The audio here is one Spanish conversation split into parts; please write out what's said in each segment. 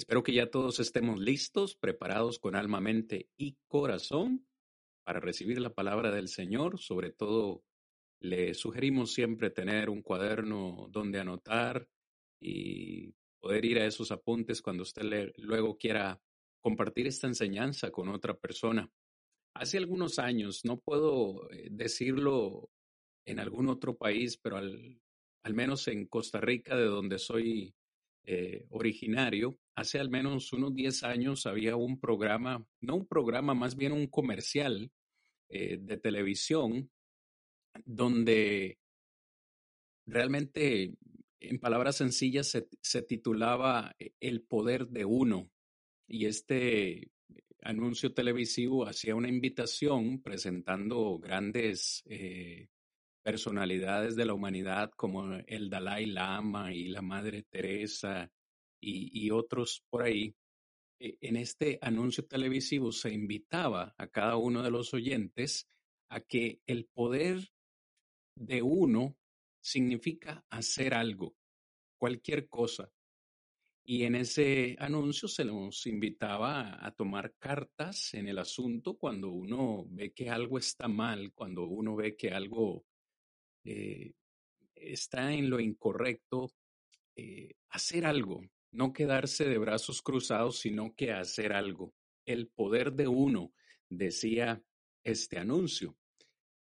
Espero que ya todos estemos listos, preparados con alma, mente y corazón para recibir la palabra del Señor. Sobre todo, le sugerimos siempre tener un cuaderno donde anotar y poder ir a esos apuntes cuando usted luego quiera compartir esta enseñanza con otra persona. Hace algunos años, no puedo eh, decirlo en algún otro país, pero al, menos en Costa Rica, de donde soy eh, originario, hace al menos unos 10 años había un programa, no un programa, más bien un comercial eh, de televisión donde realmente, en palabras sencillas, se, titulaba El poder de uno. Y este anuncio televisivo hacía una invitación presentando grandes eh, personalidades de la humanidad como el Dalai Lama y la Madre Teresa y, otros por ahí, e, en este anuncio televisivo se invitaba a cada uno de los oyentes a que el poder de uno significa hacer algo, cualquier cosa. Y en ese anuncio se nos invitaba a tomar cartas en el asunto cuando uno ve que algo está mal, cuando uno ve que algo eh, está en lo incorrecto, eh, hacer algo, no quedarse de brazos cruzados, sino que hacer algo. El poder de uno, decía este anuncio.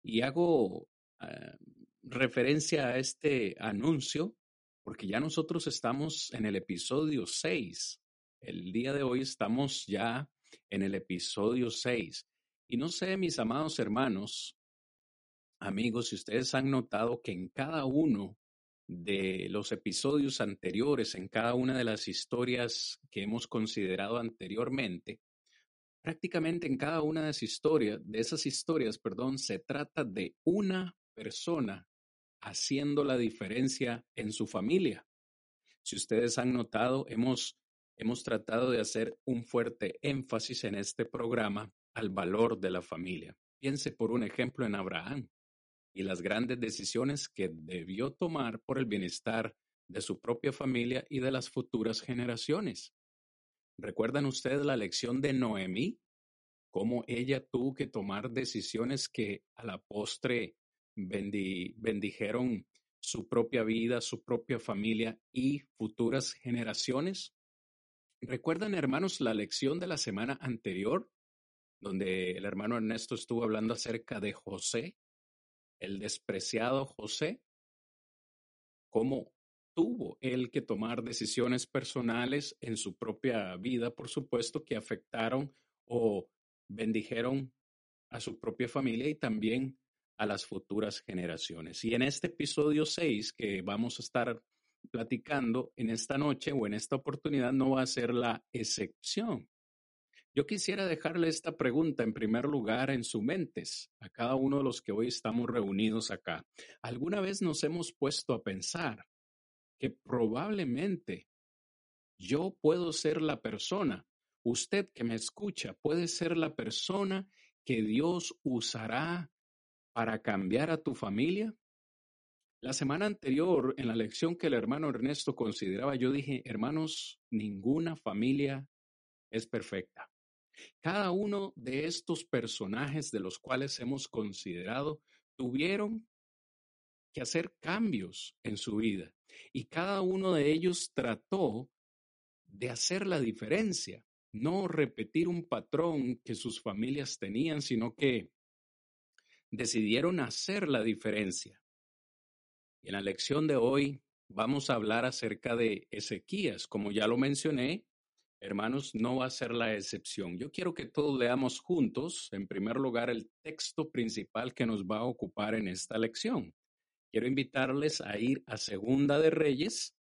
Y hago ah, referencia a este anuncio porque ya nosotros estamos en el episodio 6. El día de hoy estamos ya en el episodio 6. Y no sé, mis amados hermanos, amigos, si ustedes han notado que en cada uno de los episodios anteriores, en cada una de las historias que hemos considerado anteriormente, prácticamente en cada una de esas historias, perdón, se trata de una persona haciendo la diferencia en su familia. Si ustedes han notado, hemos, hemos tratado de hacer un fuerte énfasis en este programa al valor de la familia. Piense por un ejemplo en Abraham y las grandes decisiones que debió tomar por el bienestar de su propia familia y de las futuras generaciones. ¿Recuerdan ustedes la lección de Noemí? Cómo ella tuvo que tomar decisiones que a la postre bendijeron su propia vida, su propia familia y futuras generaciones. ¿Recuerdan, hermanos, la lección de la semana anterior, donde el hermano Ernesto estuvo hablando acerca de José, el despreciado José, cómo tuvo él que tomar decisiones personales en su propia vida, por supuesto, que afectaron o bendijeron a su propia familia y también a las futuras generaciones. Y en este episodio 6 que vamos a estar platicando en esta noche o en esta oportunidad no va a ser la excepción. Yo quisiera dejarle esta pregunta en primer lugar en sus mentes a cada uno de los que hoy estamos reunidos acá. ¿Alguna vez nos hemos puesto a pensar que probablemente yo puedo ser la persona, usted que me escucha, puede ser la persona que Dios usará para cambiar a tu familia? La semana anterior, en la lección que el hermano Ernesto consideraba, yo dije, hermanos, ninguna familia es perfecta. Cada uno de estos personajes de los cuales hemos considerado tuvieron que hacer cambios en su vida y cada uno de ellos trató de hacer la diferencia, no repetir un patrón que sus familias tenían, sino que decidieron hacer la diferencia. en la lección de hoy vamos a hablar acerca de Ezequías. Como ya lo mencioné, Hermanos, no va a ser la excepción. Yo quiero que todos leamos juntos, en primer lugar, el texto principal que nos va a ocupar en esta lección. Quiero invitarles a ir a Segunda de Reyes,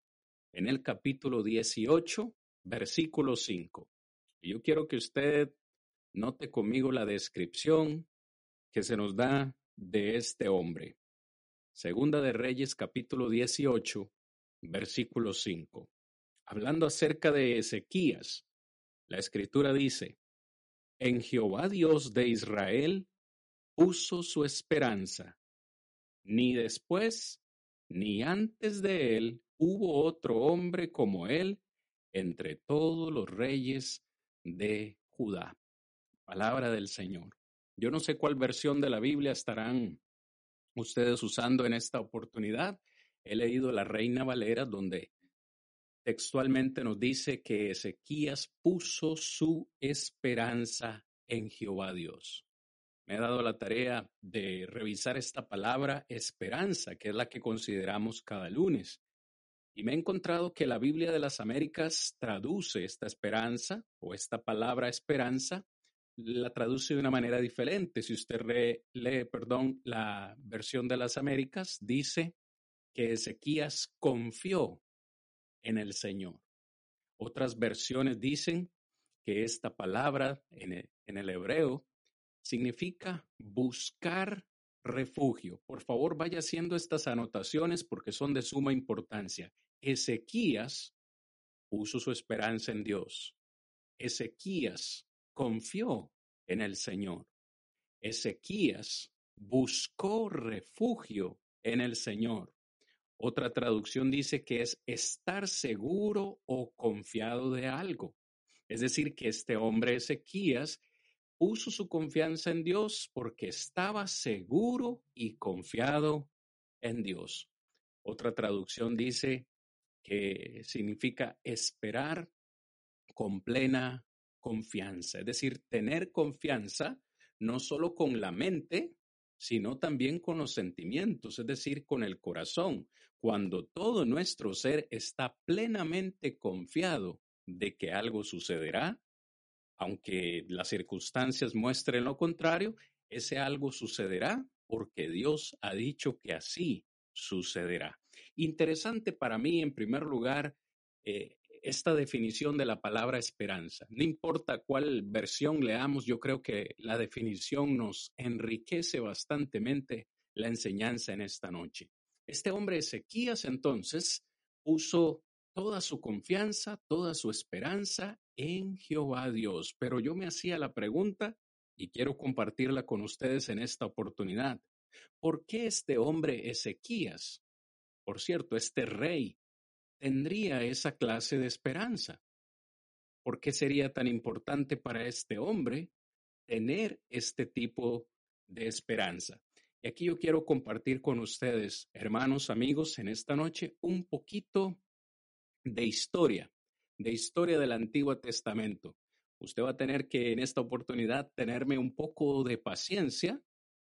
en el capítulo 18, versículo 5. Y yo quiero que usted note conmigo la descripción que se nos da de este hombre. Segunda de Reyes capítulo 18, versículo 5. Hablando acerca de Ezequías, la escritura dice, en Jehová Dios de Israel puso su esperanza, ni después ni antes de él hubo otro hombre como él entre todos los reyes de Judá. Palabra del Señor. Yo no sé cuál versión de la Biblia estarán ustedes usando en esta oportunidad. He leído la Reina Valera donde textualmente nos dice que Ezequías puso su esperanza en Jehová Dios. Me he dado la tarea de revisar esta palabra esperanza, que es la que consideramos cada lunes. Y me he encontrado que la Biblia de las Américas traduce esta esperanza o esta palabra esperanza la traduce de una manera diferente. Si usted lee, perdón, la versión de las Américas, dice que Ezequías confió en el Señor. Otras versiones dicen que esta palabra en el, en el hebreo significa buscar refugio. Por favor, vaya haciendo estas anotaciones porque son de suma importancia. Ezequías puso su esperanza en Dios. Ezequías confió en el Señor. Ezequías buscó refugio en el Señor. Otra traducción dice que es estar seguro o confiado de algo. Es decir, que este hombre Ezequías puso su confianza en Dios porque estaba seguro y confiado en Dios. Otra traducción dice que significa esperar con plena confianza, es decir, tener confianza no solo con la mente, sino también con los sentimientos, es decir, con el corazón, cuando todo nuestro ser está plenamente confiado de que algo sucederá, aunque las circunstancias muestren lo contrario, ese algo sucederá porque Dios ha dicho que así sucederá. Interesante para mí, en primer lugar, eh, esta definición de la palabra esperanza. No importa cuál versión leamos, yo creo que la definición nos enriquece bastantemente la enseñanza en esta noche. Este hombre Ezequías entonces puso toda su confianza, toda su esperanza en Jehová Dios. Pero yo me hacía la pregunta y quiero compartirla con ustedes en esta oportunidad. ¿Por qué este hombre Ezequías, por cierto, este rey tendría esa clase de esperanza? ¿Por qué sería tan importante para este hombre tener este tipo de esperanza? Y aquí yo quiero compartir con ustedes, hermanos, amigos, en esta noche un poquito de historia, de historia del Antiguo Testamento. Usted va a tener que en esta oportunidad tenerme un poco de paciencia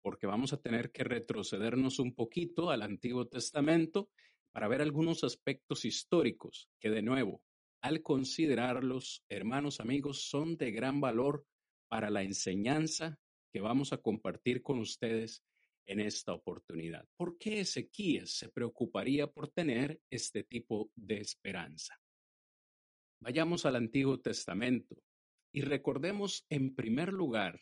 porque vamos a tener que retrocedernos un poquito al Antiguo Testamento para ver algunos aspectos históricos que de nuevo, al considerarlos, hermanos amigos, son de gran valor para la enseñanza que vamos a compartir con ustedes en esta oportunidad. ¿Por qué Ezequías se preocuparía por tener este tipo de esperanza? Vayamos al Antiguo Testamento y recordemos en primer lugar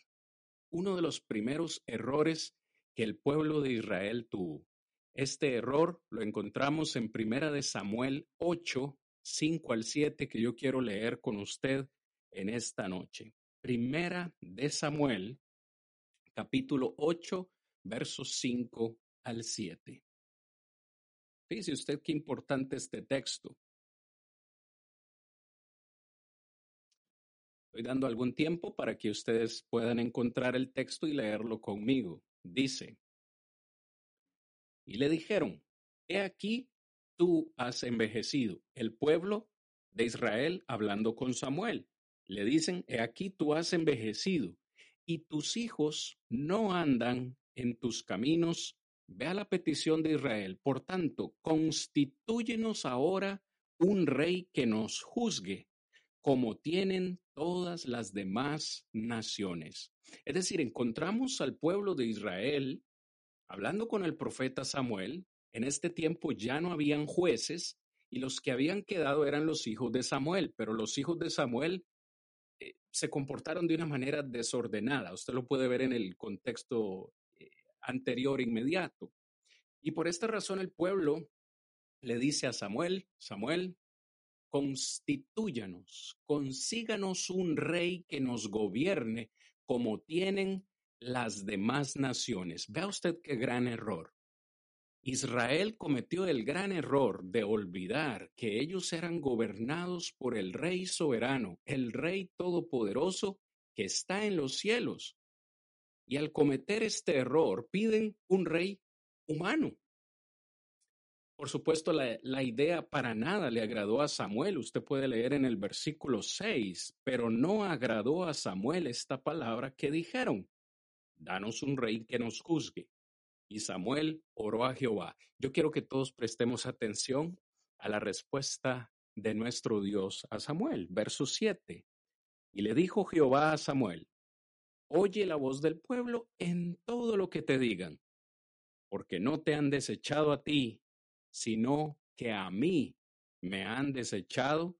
uno de los primeros errores que el pueblo de Israel tuvo. Este error lo encontramos en Primera de Samuel 8, 5 al 7, que yo quiero leer con usted en esta noche. Primera de Samuel, capítulo 8, versos 5 al 7. Fíjese usted qué importante este texto. Estoy dando algún tiempo para que ustedes puedan encontrar el texto y leerlo conmigo. Dice, y le dijeron, he aquí, tú has envejecido. El pueblo de Israel hablando con Samuel. Le dicen, he aquí, tú has envejecido y tus hijos no andan en tus caminos. Ve a la petición de Israel. Por tanto, constitúyenos ahora un rey que nos juzgue, como tienen todas las demás naciones. Es decir, encontramos al pueblo de Israel hablando con el profeta Samuel. En este tiempo ya no habían jueces y los que habían quedado eran los hijos de Samuel, pero los hijos de Samuel eh, se comportaron de una manera desordenada. Usted lo puede ver en el contexto anterior inmediato. Y por esta razón el pueblo le dice a Samuel, Samuel, constitúyanos, consíganos un rey que nos gobierne como tienen las demás naciones. Vea usted qué gran error. Israel cometió el gran error de olvidar que ellos eran gobernados por el Rey soberano, el Rey todopoderoso que está en los cielos. Y al cometer este error piden un rey humano. Por supuesto, la, la, idea para nada le agradó a Samuel. Usted puede leer en el versículo 6, pero no agradó a Samuel esta palabra que dijeron, danos un rey que nos juzgue. Y Samuel oró a Jehová. Yo quiero que todos prestemos atención a la respuesta de nuestro Dios a Samuel. Verso 7. Y le dijo Jehová a Samuel, oye la voz del pueblo en todo lo que te digan, porque no te han desechado a ti, sino que a mí me han desechado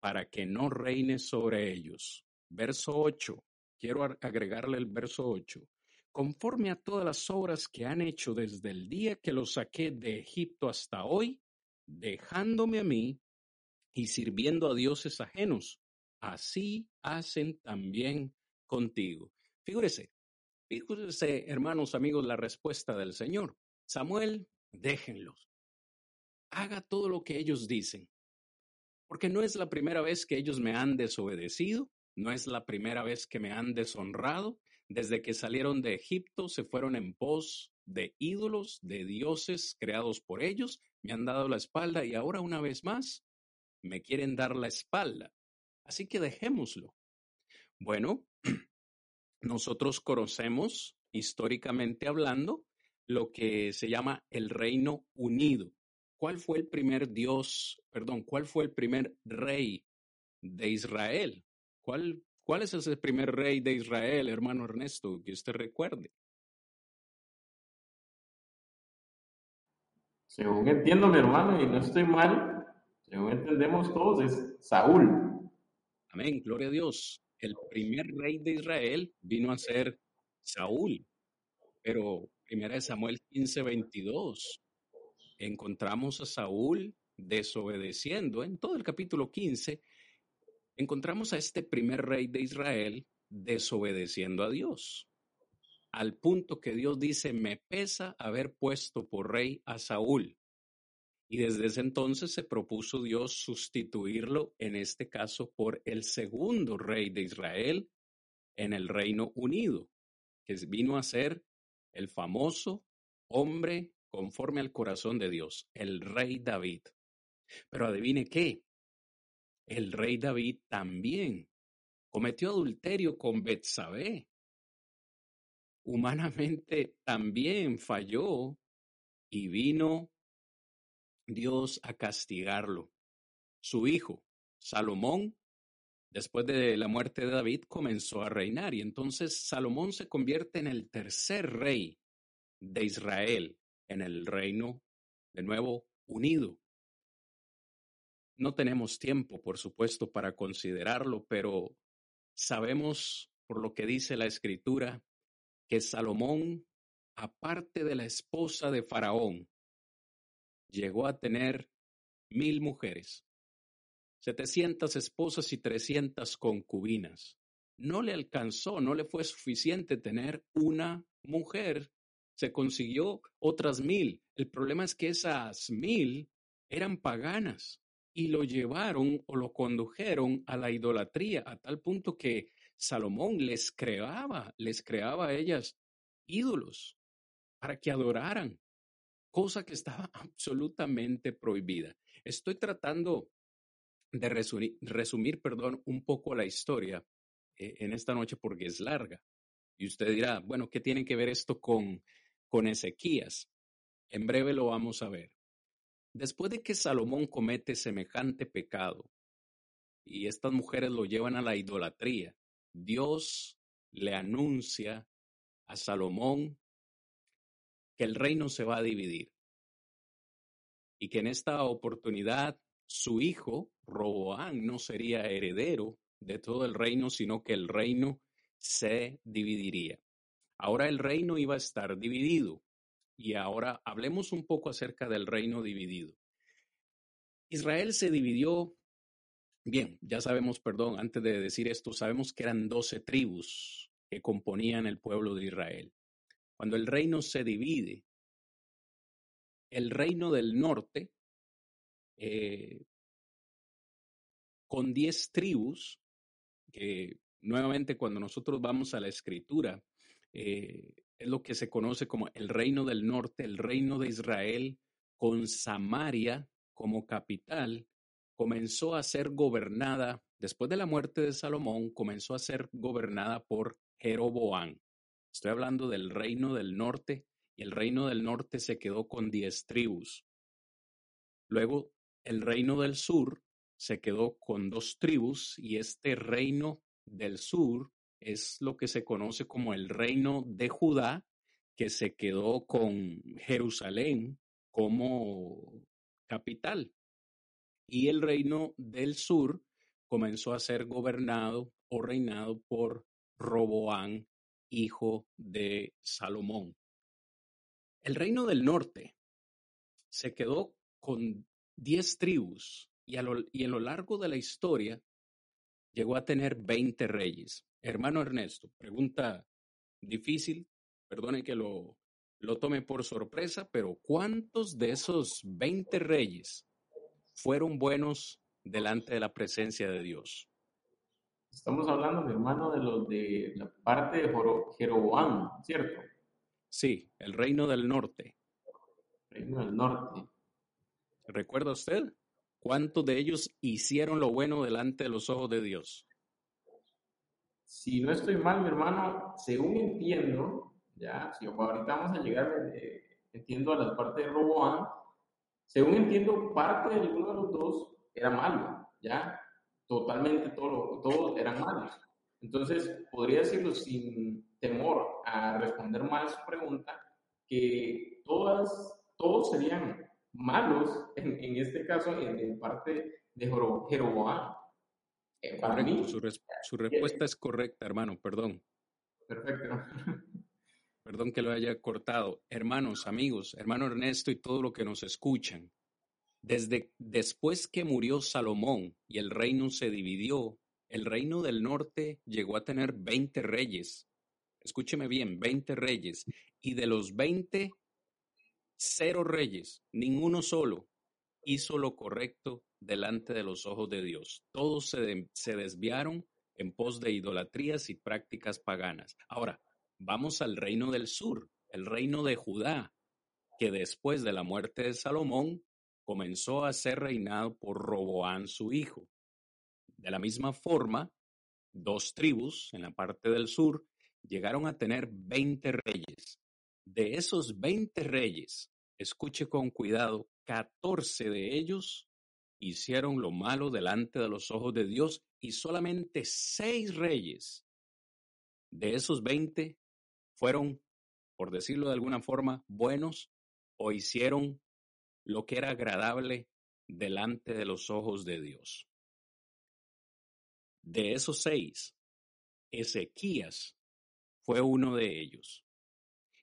para que no reines sobre ellos. Verso 8. Quiero agregarle el verso 8 conforme a todas las obras que han hecho desde el día que los saqué de Egipto hasta hoy, dejándome a mí y sirviendo a dioses ajenos. Así hacen también contigo. Figúrese, figúrese, hermanos, amigos, la respuesta del Señor. Samuel, déjenlos. Haga todo lo que ellos dicen. Porque no es la primera vez que ellos me han desobedecido, no es la primera vez que me han deshonrado, desde que salieron de Egipto se fueron en pos de ídolos, de dioses creados por ellos, me han dado la espalda y ahora una vez más me quieren dar la espalda. Así que dejémoslo. Bueno, nosotros conocemos, históricamente hablando, lo que se llama el Reino Unido. ¿Cuál fue el primer Dios, perdón, cuál fue el primer rey de Israel? ¿Cuál ¿Cuál es ese primer rey de Israel, hermano Ernesto, que usted recuerde? Según entiendo, mi hermano, y no estoy mal, según entendemos todos, es Saúl. Amén, gloria a Dios. El primer rey de Israel vino a ser Saúl. Pero primera de Samuel 15, 22, encontramos a Saúl desobedeciendo en todo el capítulo 15 encontramos a este primer rey de Israel desobedeciendo a Dios, al punto que Dios dice, me pesa haber puesto por rey a Saúl. Y desde ese entonces se propuso Dios sustituirlo, en este caso, por el segundo rey de Israel en el Reino Unido, que vino a ser el famoso hombre conforme al corazón de Dios, el rey David. Pero adivine qué, el rey David también cometió adulterio con Betsabé. Humanamente también falló y vino Dios a castigarlo. Su hijo, Salomón, después de la muerte de David, comenzó a reinar y entonces Salomón se convierte en el tercer rey de Israel en el reino de nuevo unido. No tenemos tiempo, por supuesto, para considerarlo, pero sabemos por lo que dice la escritura que Salomón, aparte de la esposa de Faraón, llegó a tener mil mujeres, setecientas esposas y trescientas concubinas. No le alcanzó, no le fue suficiente tener una mujer. Se consiguió otras mil. El problema es que esas mil eran paganas y lo llevaron o lo condujeron a la idolatría a tal punto que Salomón les creaba, les creaba a ellas ídolos para que adoraran, cosa que estaba absolutamente prohibida. Estoy tratando de resumir, resumir perdón, un poco la historia eh, en esta noche porque es larga. Y usted dirá, bueno, ¿qué tiene que ver esto con, con Ezequías? En breve lo vamos a ver. Después de que Salomón comete semejante pecado y estas mujeres lo llevan a la idolatría, Dios le anuncia a Salomón que el reino se va a dividir y que en esta oportunidad su hijo, Roboán, no sería heredero de todo el reino, sino que el reino se dividiría. Ahora el reino iba a estar dividido. Y ahora hablemos un poco acerca del reino dividido. Israel se dividió, bien, ya sabemos, perdón, antes de decir esto, sabemos que eran doce tribus que componían el pueblo de Israel. Cuando el reino se divide, el reino del norte, eh, con diez tribus, que nuevamente cuando nosotros vamos a la escritura, eh, es lo que se conoce como el reino del norte, el reino de Israel, con Samaria como capital, comenzó a ser gobernada, después de la muerte de Salomón, comenzó a ser gobernada por Jeroboam. Estoy hablando del reino del norte, y el reino del norte se quedó con diez tribus. Luego, el reino del sur se quedó con dos tribus, y este reino del sur es lo que se conoce como el reino de Judá, que se quedó con Jerusalén como capital. Y el reino del sur comenzó a ser gobernado o reinado por Roboán, hijo de Salomón. El reino del norte se quedó con diez tribus y a, lo, y lo largo de la historia llegó a tener veinte reyes. Hermano Ernesto, pregunta difícil, perdone que lo, lo tome por sorpresa, pero ¿cuántos de esos 20 reyes fueron buenos delante de la presencia de Dios? Estamos hablando, mi hermano, de los de la parte de Jeroboam, ¿cierto? Sí, el reino del norte. Reino del norte. ¿Recuerda usted? ¿Cuántos de ellos hicieron lo bueno delante de los ojos de Dios? Si no estoy mal, mi hermano, según entiendo, ya, si ahorita vamos a llegar, eh, entiendo a la parte de Roboán, según entiendo, parte de uno de los dos era malo, ya, totalmente todo, todos eran malos. Entonces, podría decirlo sin temor a responder mal su pregunta, que todas, todos serían malos, en, en este caso, en, en parte de Jeroboam. Eh, para mí, su, su respuesta es correcta, hermano, perdón. Perfecto. Perdón que lo haya cortado. Hermanos, amigos, hermano Ernesto y todo lo que nos escuchan. Desde después que murió Salomón y el reino se dividió, el reino del norte llegó a tener 20 reyes. Escúcheme bien, 20 reyes. Y de los 20, cero reyes, ninguno solo, hizo lo correcto delante de los ojos de Dios. Todos se, se desviaron en pos de idolatrías y prácticas paganas. Ahora, vamos al reino del sur, el reino de Judá, que después de la muerte de Salomón comenzó a ser reinado por Roboán su hijo. De la misma forma, dos tribus en la parte del sur llegaron a tener 20 reyes. De esos 20 reyes, escuche con cuidado, 14 de ellos hicieron lo malo delante de los ojos de Dios y solamente seis reyes de esos 20 fueron, por decirlo de alguna forma, buenos o hicieron lo que era agradable delante de los ojos de Dios. De esos seis, Ezequías fue uno de ellos.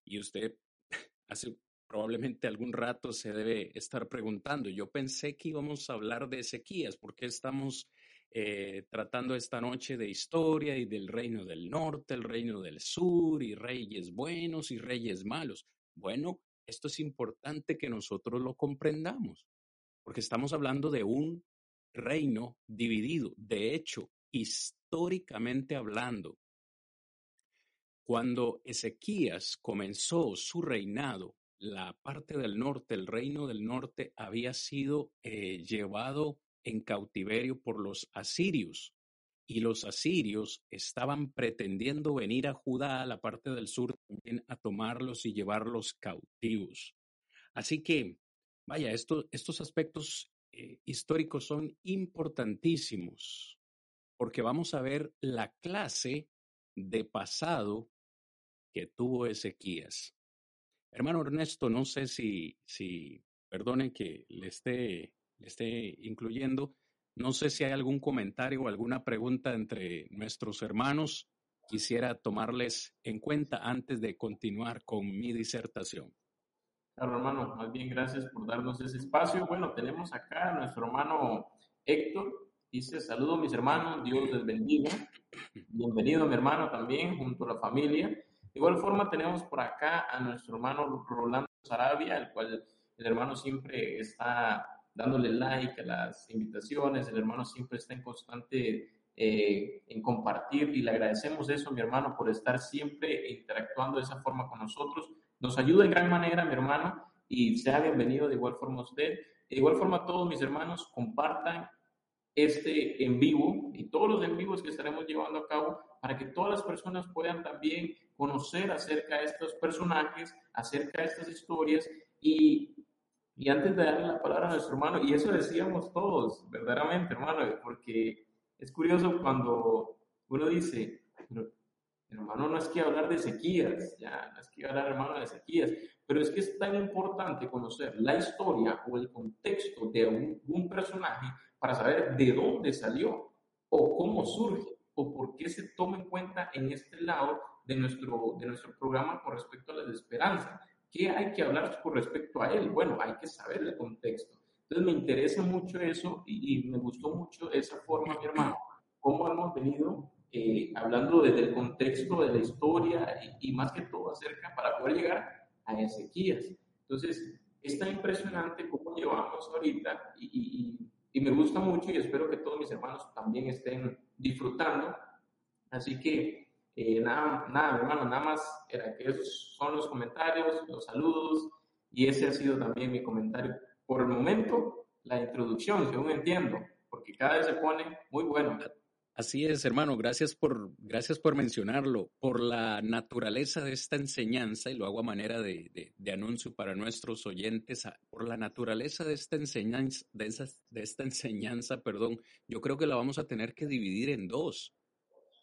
Y usted hace probablemente algún rato se debe estar preguntando, yo pensé que íbamos a hablar de Ezequías, porque estamos eh, tratando esta noche de historia y del reino del norte, el reino del sur, y reyes buenos y reyes malos. Bueno, esto es importante que nosotros lo comprendamos, porque estamos hablando de un reino dividido. De hecho, históricamente hablando, cuando Ezequías comenzó su reinado, la parte del norte, el reino del norte, había sido eh, llevado en cautiverio por los asirios. Y los asirios estaban pretendiendo venir a Judá, a la parte del sur, también a tomarlos y llevarlos cautivos. Así que, vaya, estos aspectos eh, históricos son importantísimos, porque vamos a ver la clase de pasado que tuvo Ezequías. Hermano Ernesto, no sé si, si perdone que le esté esté incluyendo, No sé si hay algún comentario o alguna pregunta entre nuestros hermanos. Quisiera tomarles en cuenta antes de continuar con mi disertación. Claro, hermano, más bien gracias por darnos ese espacio. Bueno, tenemos acá a nuestro hermano Héctor. Dice, saludos mis hermanos, Dios les bendiga. Bienvenido mi hermano también, junto a la familia. De igual forma tenemos por acá a nuestro hermano Rolando Sarabia, el cual el hermano siempre está dándole like a las invitaciones, el hermano siempre está en constante eh, en compartir y le agradecemos eso, mi hermano, por estar siempre interactuando de esa forma con nosotros. Nos ayuda en gran manera, mi hermano, y sea bienvenido de igual forma usted. De igual forma, todos mis hermanos compartan este en vivo y todos los en vivos que estaremos llevando a cabo para que todas las personas puedan también conocer acerca de estos personajes, acerca de estas historias y, y antes de darle la palabra a nuestro hermano, y eso decíamos todos, verdaderamente, hermano, porque es curioso cuando uno dice, hermano, no es que hablar de sequías, ya, no es que hablar, hermano, de sequías, pero es que es tan importante conocer la historia o el contexto de un, un personaje para saber de dónde salió o cómo surge o por qué se toma en cuenta en este lado de nuestro, de nuestro programa con respecto a la esperanza. ¿Qué hay que hablar con respecto a él? Bueno, hay que saber el contexto. Entonces me interesa mucho eso y, me gustó mucho esa forma, mi hermano, cómo hemos venido eh, hablando desde el contexto de la historia y, y, más que todo acerca para poder llegar a Ezequías. Entonces, es tan impresionante cómo llevamos ahorita y, y, y me gusta mucho y espero que todos mis hermanos también estén disfrutando. Así que eh, nada, nada, hermano, nada más era que esos son los comentarios, los saludos y ese ha sido también mi comentario. Por el momento, la introducción, según entiendo, porque cada vez se pone muy bueno. Así es, hermano, gracias por, gracias por mencionarlo, por la naturaleza de esta enseñanza, y lo hago a manera de, de, anuncio para nuestros oyentes, por la naturaleza de esta enseñanza, de, de esta enseñanza, perdón, yo creo que la vamos a tener que dividir en dos.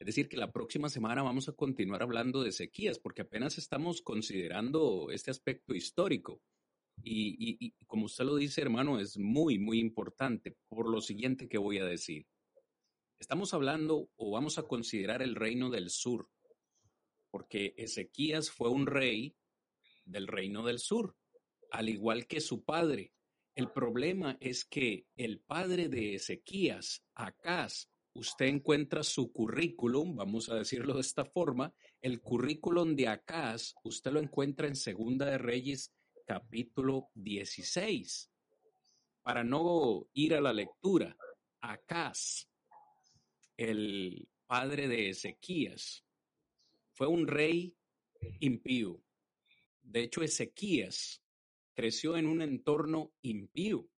Es decir, que la próxima semana vamos a continuar hablando de sequías, porque apenas estamos considerando este aspecto histórico. Y, como usted lo dice, hermano, es muy, muy importante por lo siguiente que voy a decir. Estamos hablando o vamos a considerar el reino del sur, porque Ezequías fue un rey del reino del sur, al igual que su padre. El problema es que el padre de Ezequías, Acaz, usted encuentra su currículum, vamos a decirlo de esta forma, el currículum de Acaz, usted lo encuentra en Segunda de Reyes, capítulo 16. Para no ir a la lectura, Acaz el padre de Ezequías, fue un rey impío. De hecho, Ezequías creció en un entorno impío.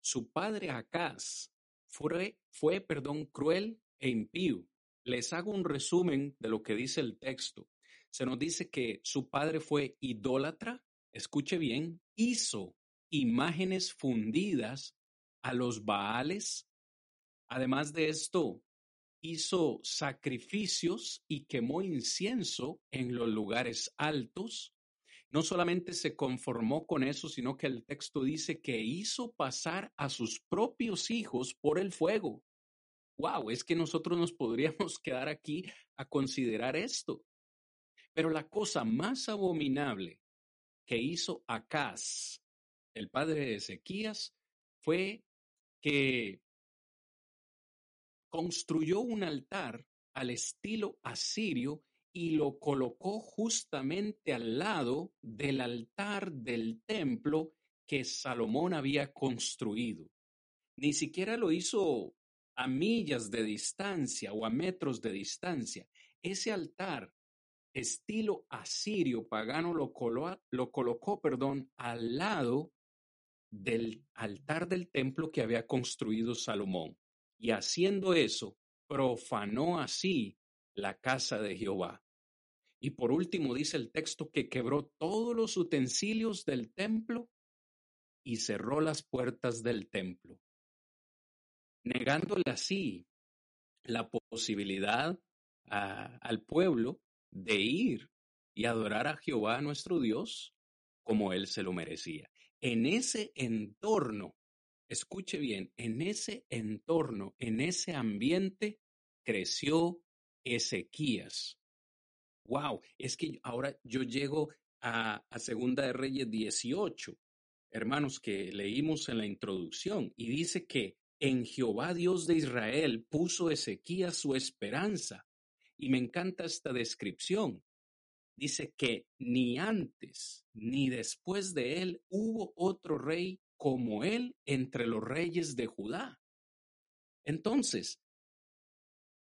Su padre Acaz fue, fue perdón, cruel e impío. Les hago un resumen de lo que dice el texto. Se nos dice que su padre fue idólatra, escuche bien, hizo imágenes fundidas a los Baales. Además de esto, hizo sacrificios y quemó incienso en los lugares altos. No solamente se conformó con eso, sino que el texto dice que hizo pasar a sus propios hijos por el fuego. Wow, es que nosotros nos podríamos quedar aquí a considerar esto. Pero la cosa más abominable que hizo Acaz, el padre de Ezequías, fue que construyó un altar al estilo asirio y lo colocó justamente al lado del altar del templo que Salomón había construido. Ni siquiera lo hizo a millas de distancia o a metros de distancia. Ese altar estilo asirio pagano lo, lo colocó, perdón, al lado del altar del templo que había construido Salomón y haciendo eso, profanó así la casa de Jehová. Y por último dice el texto que quebró todos los utensilios del templo y cerró las puertas del templo, negándole así la posibilidad al pueblo de ir y adorar a Jehová nuestro Dios como él se lo merecía. En ese entorno escuche bien, en ese entorno, en ese ambiente, creció Ezequías. Wow, es que ahora yo llego a, a Segunda de Reyes 18, hermanos, que leímos en la introducción, y dice que en Jehová Dios de Israel puso Ezequías su esperanza. Y me encanta esta descripción. Dice que ni antes ni después de él hubo otro rey como él entre los reyes de Judá. Entonces,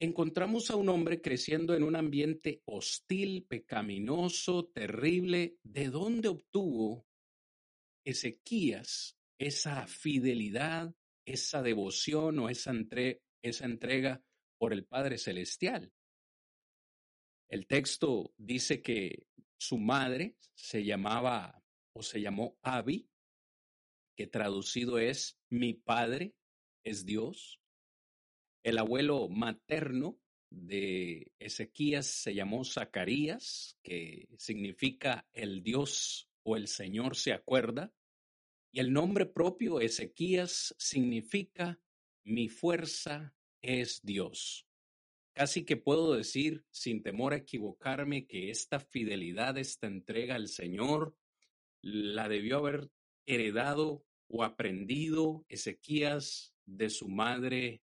encontramos a un hombre creciendo en un ambiente hostil, pecaminoso, terrible. ¿De dónde obtuvo Ezequías esa fidelidad, esa devoción o esa, entrega por el Padre Celestial? El texto dice que su madre se llamaba o se llamó Abi, que traducido es mi padre es Dios. El abuelo materno de Ezequías se llamó Zacarías, que significa el Dios o el Señor se acuerda. Y el nombre propio Ezequías significa mi fuerza es Dios. Casi que puedo decir, sin temor a equivocarme, que esta fidelidad, esta entrega al Señor, la debió haber heredado o aprendido Ezequías de su madre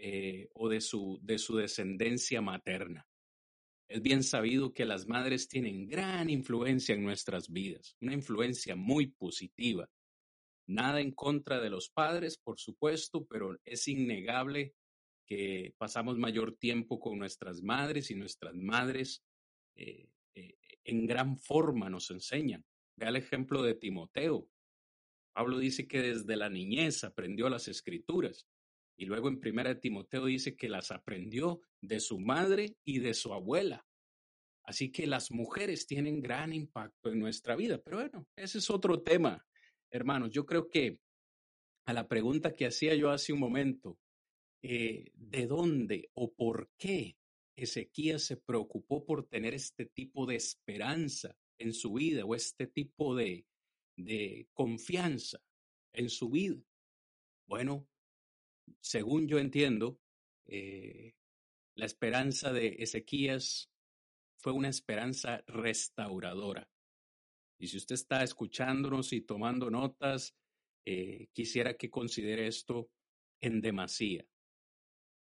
eh, o de su, de su descendencia materna. Es bien sabido que las madres tienen gran influencia en nuestras vidas, una influencia muy positiva. Nada en contra de los padres, por supuesto, pero es innegable que pasamos mayor tiempo con nuestras madres y nuestras madres eh, eh, en gran forma nos enseñan. Vea el ejemplo de Timoteo. Pablo dice que desde la niñez aprendió las escrituras y luego en primera de Timoteo dice que las aprendió de su madre y de su abuela. Así que las mujeres tienen gran impacto en nuestra vida. Pero bueno, ese es otro tema, hermanos. Yo creo que a la pregunta que hacía yo hace un momento, eh, ¿de dónde o por qué Ezequías se preocupó por tener este tipo de esperanza en su vida o este tipo de, de confianza en su vida? Bueno, según yo entiendo, eh, la esperanza de Ezequías fue una esperanza restauradora. Y si usted está escuchándonos y tomando notas, eh, quisiera que considere esto en demasía.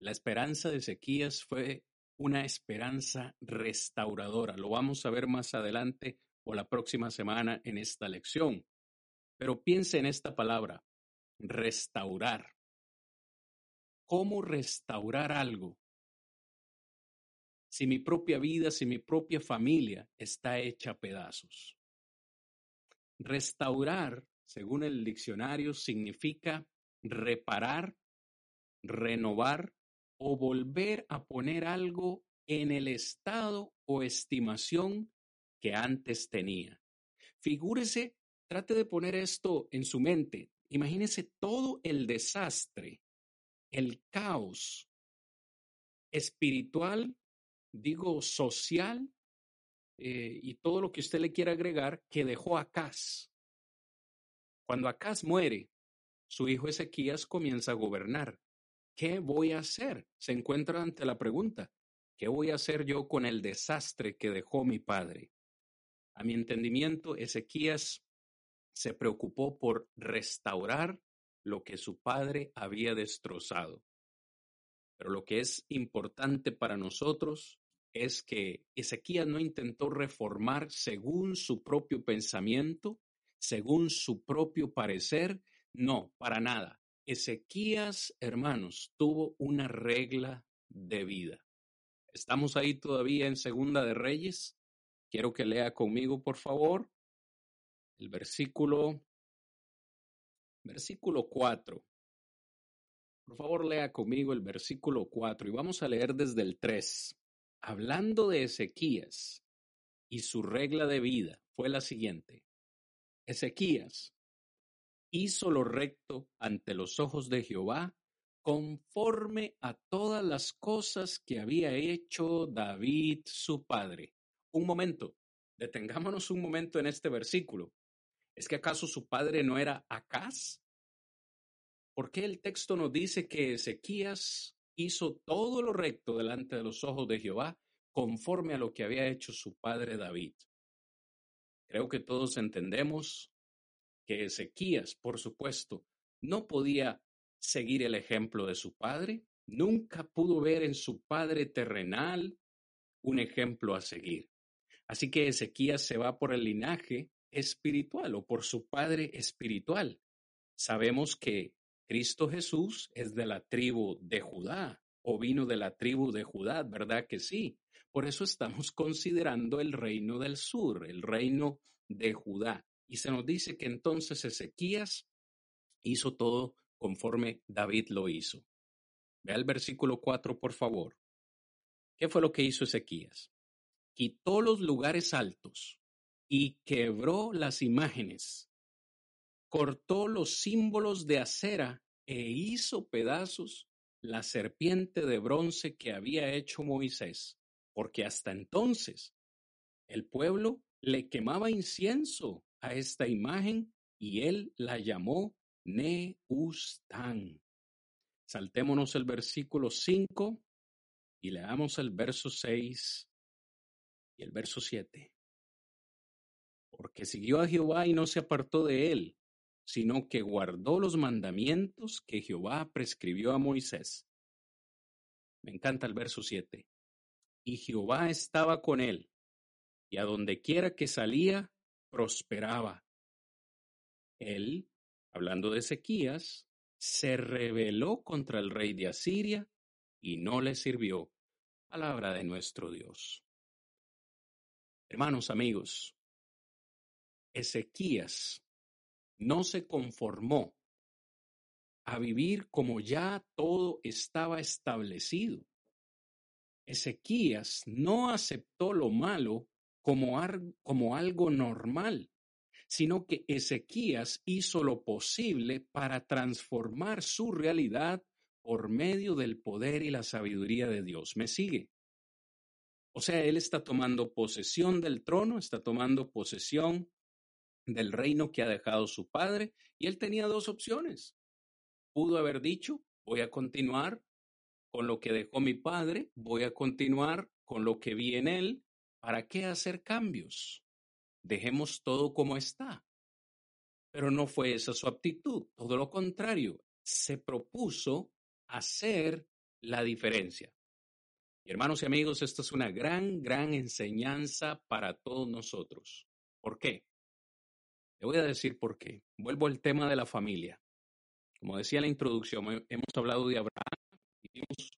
La esperanza de Ezequías fue una esperanza restauradora. Lo vamos a ver más adelante o la próxima semana en esta lección. Pero piense en esta palabra, restaurar. ¿Cómo restaurar algo? Si mi propia vida, si mi propia familia está hecha a pedazos. Restaurar, según el diccionario, significa reparar, renovar o volver a poner algo en el estado o estimación que antes tenía. Figúrese, trate de poner esto en su mente. Imagínese todo el desastre, el caos espiritual, digo social, eh, y todo lo que usted le quiera agregar que dejó Acaz. Cuando Acaz muere, su hijo Ezequías comienza a gobernar. ¿Qué voy a hacer? Se encuentra ante la pregunta, ¿qué voy a hacer yo con el desastre que dejó mi padre? A mi entendimiento, Ezequías se preocupó por restaurar lo que su padre había destrozado. Pero lo que es importante para nosotros es que Ezequías no intentó reformar según su propio pensamiento, según su propio parecer, no, para nada. Ezequías, hermanos, tuvo una regla de vida. ¿Estamos ahí todavía en Segunda de Reyes? Quiero que lea conmigo, por favor, el versículo, versículo 4. Por favor, lea conmigo el versículo 4 y vamos a leer desde el 3. Hablando de Ezequías y su regla de vida fue la siguiente. Ezequías hizo lo recto ante los ojos de Jehová conforme a todas las cosas que había hecho David su padre un momento, detengámonos un momento en este versículo. ¿Es que acaso su padre no era Acaz? ¿Por qué el texto nos dice que Ezequías hizo todo lo recto delante de los ojos de Jehová, conforme a lo que había hecho su padre David? Creo que todos entendemos que Ezequías, por supuesto, no podía seguir el ejemplo de su padre, nunca pudo ver en su padre terrenal un ejemplo a seguir. Así que Ezequías se va por el linaje espiritual o por su padre espiritual. Sabemos que Cristo Jesús es de la tribu de Judá o vino de la tribu de Judá, ¿verdad que sí? Por eso estamos considerando el reino del sur, el reino de Judá. Y se nos dice que entonces Ezequías hizo todo conforme David lo hizo. Vea el versículo 4, por favor. ¿Qué fue lo que hizo Ezequías? Quitó los lugares altos y quebró las imágenes cortó los símbolos de acera e hizo pedazos la serpiente de bronce que había hecho Moisés, porque hasta entonces el pueblo le quemaba incienso a esta imagen y él la llamó Neustán. Saltémonos el versículo 5 y leamos el verso 6 y el verso 7. Porque siguió a Jehová y no se apartó de él, sino que guardó los mandamientos que Jehová prescribió a Moisés. Me encanta el verso 7. Y Jehová estaba con él, y a donde quiera que salía, prosperaba. Él, hablando de Ezequías, se rebeló contra el rey de Asiria y no le sirvió. Palabra de nuestro Dios. Hermanos, amigos, Ezequías no se conformó a vivir como ya todo estaba establecido. Ezequías no aceptó lo malo como, como, algo normal, sino que Ezequías hizo lo posible para transformar su realidad por medio del poder y la sabiduría de Dios. ¿Me sigue? O sea, él está tomando posesión del trono, está tomando posesión del reino que ha dejado su padre, y él tenía dos opciones. Pudo haber dicho, voy a continuar con lo que dejó mi padre, voy a continuar con lo que vi en él, ¿para qué hacer cambios? Dejemos todo como está. Pero no fue esa su actitud, todo lo contrario, se propuso hacer la diferencia. Hermanos y amigos, esta es una gran, gran enseñanza para todos nosotros. ¿Por qué? Le voy a decir por qué. Vuelvo al tema de la familia. Como decía en la introducción, hemos hablado de Abraham y vimos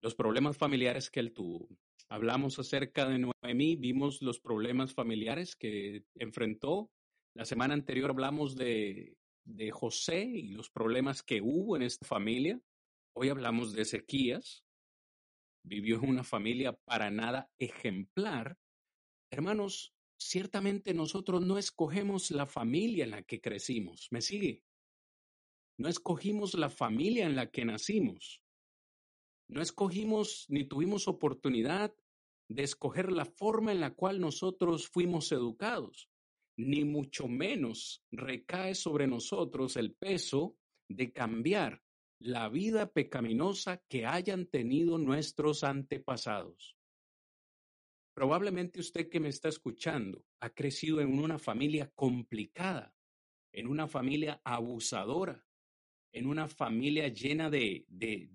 los problemas familiares que él tuvo. Hablamos acerca de Noemí, vimos los problemas familiares que enfrentó. La semana anterior hablamos de, de José y los problemas que hubo en esta familia. Hoy hablamos de Ezequías. Vivió en una familia para nada ejemplar. Hermanos, ciertamente nosotros no escogemos la familia en la que crecimos. ¿Me sigue? No escogimos la familia en la que nacimos. No escogimos ni tuvimos oportunidad de escoger la forma en la cual nosotros fuimos educados, ni mucho menos recae sobre nosotros el peso de cambiar la vida pecaminosa que hayan tenido nuestros antepasados. Probablemente usted que me está escuchando ha crecido en una familia complicada, en una familia abusadora, en una familia llena de, de,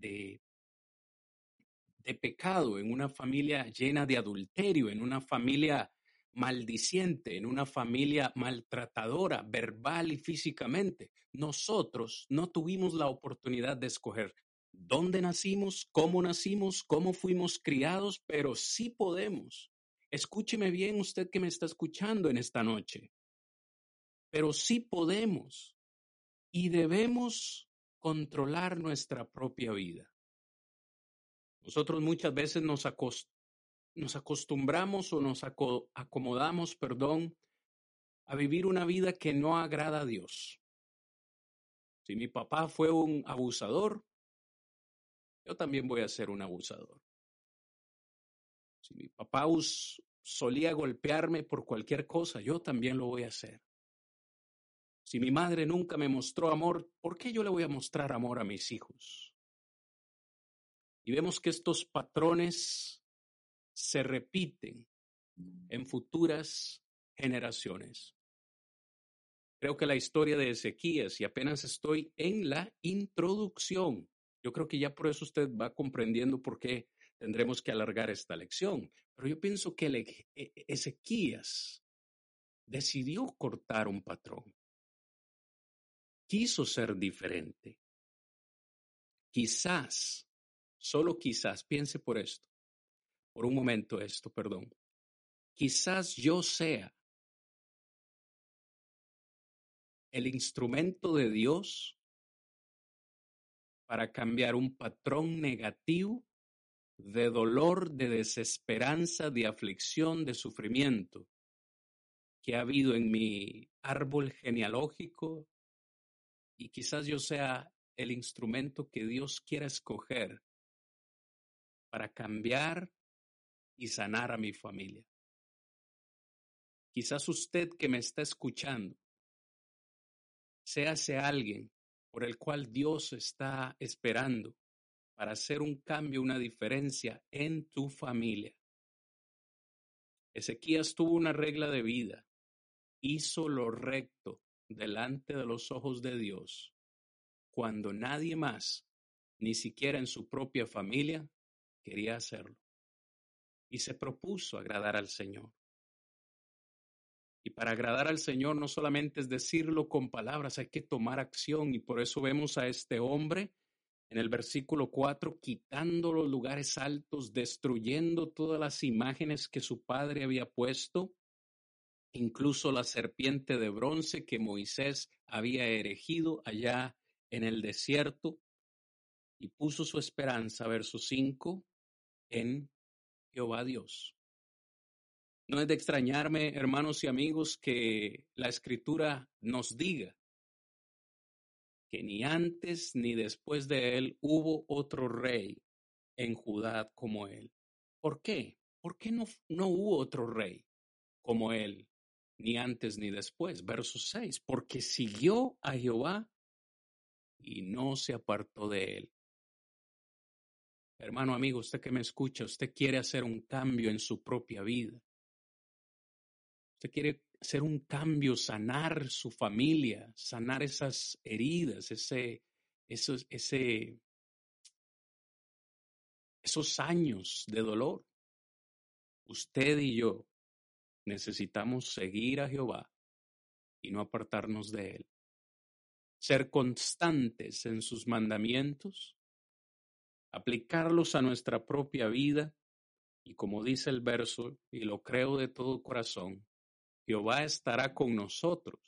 de, pecado, en una familia llena de adulterio, en una familia maldiciente, en una familia maltratadora, verbal y físicamente. Nosotros no tuvimos la oportunidad de escoger dónde nacimos, cómo nacimos, cómo fuimos criados, pero sí podemos Escúcheme bien usted que me está escuchando en esta noche. Pero sí podemos y debemos controlar nuestra propia vida. Nosotros muchas veces nos, acostumbramos o nos acomodamos, perdón, a vivir una vida que no agrada a Dios. Si mi papá fue un abusador, yo también voy a ser un abusador. Si mi papá solía golpearme por cualquier cosa, yo también lo voy a hacer. Si mi madre nunca me mostró amor, ¿por qué yo le voy a mostrar amor a mis hijos? Y vemos que estos patrones se repiten en futuras generaciones. Creo que la historia de Ezequías, y apenas estoy en la introducción, yo creo que ya por eso usted va comprendiendo por qué tendremos que alargar esta lección. Pero yo pienso que e, e, Ezequías decidió cortar un patrón. Quiso ser diferente. Quizás, solo quizás, piense por esto, por un momento esto, perdón. Quizás yo sea el instrumento de Dios para cambiar un patrón negativo de dolor, de desesperanza, de aflicción, de sufrimiento que ha habido en mi árbol genealógico y quizás yo sea el instrumento que Dios quiera escoger para cambiar y sanar a mi familia. Quizás usted que me está escuchando sea ese alguien por el cual Dios está esperando para hacer un cambio, una diferencia en tu familia. Ezequías tuvo una regla de vida, hizo lo recto delante de los ojos de Dios, cuando nadie más, ni siquiera en su propia familia, quería hacerlo. Y se propuso agradar al Señor. Y para agradar al Señor no solamente es decirlo con palabras, hay que tomar acción. Y por eso vemos a este hombre en el versículo 4 quitando los lugares altos, destruyendo todas las imágenes que su padre había puesto, incluso la serpiente de bronce que Moisés había erigido allá en el desierto, y puso su esperanza, verso 5, en Jehová Dios. No es de extrañarme, hermanos y amigos, que la escritura nos diga que ni antes ni después de él hubo otro rey en Judá como él. ¿Por qué? ¿Por qué no, no hubo otro rey como él, ni antes ni después? Verso 6, porque siguió a Jehová y no se apartó de él. Hermano amigo, usted que me escucha, usted quiere hacer un cambio en su propia vida. Usted quiere hacer un cambio, sanar su familia, sanar esas heridas, ese, esos, esos años de dolor. Usted y yo necesitamos seguir a Jehová y no apartarnos de Él. Ser constantes en sus mandamientos, aplicarlos a nuestra propia vida y como dice el verso, y lo creo de todo corazón, Jehová estará con nosotros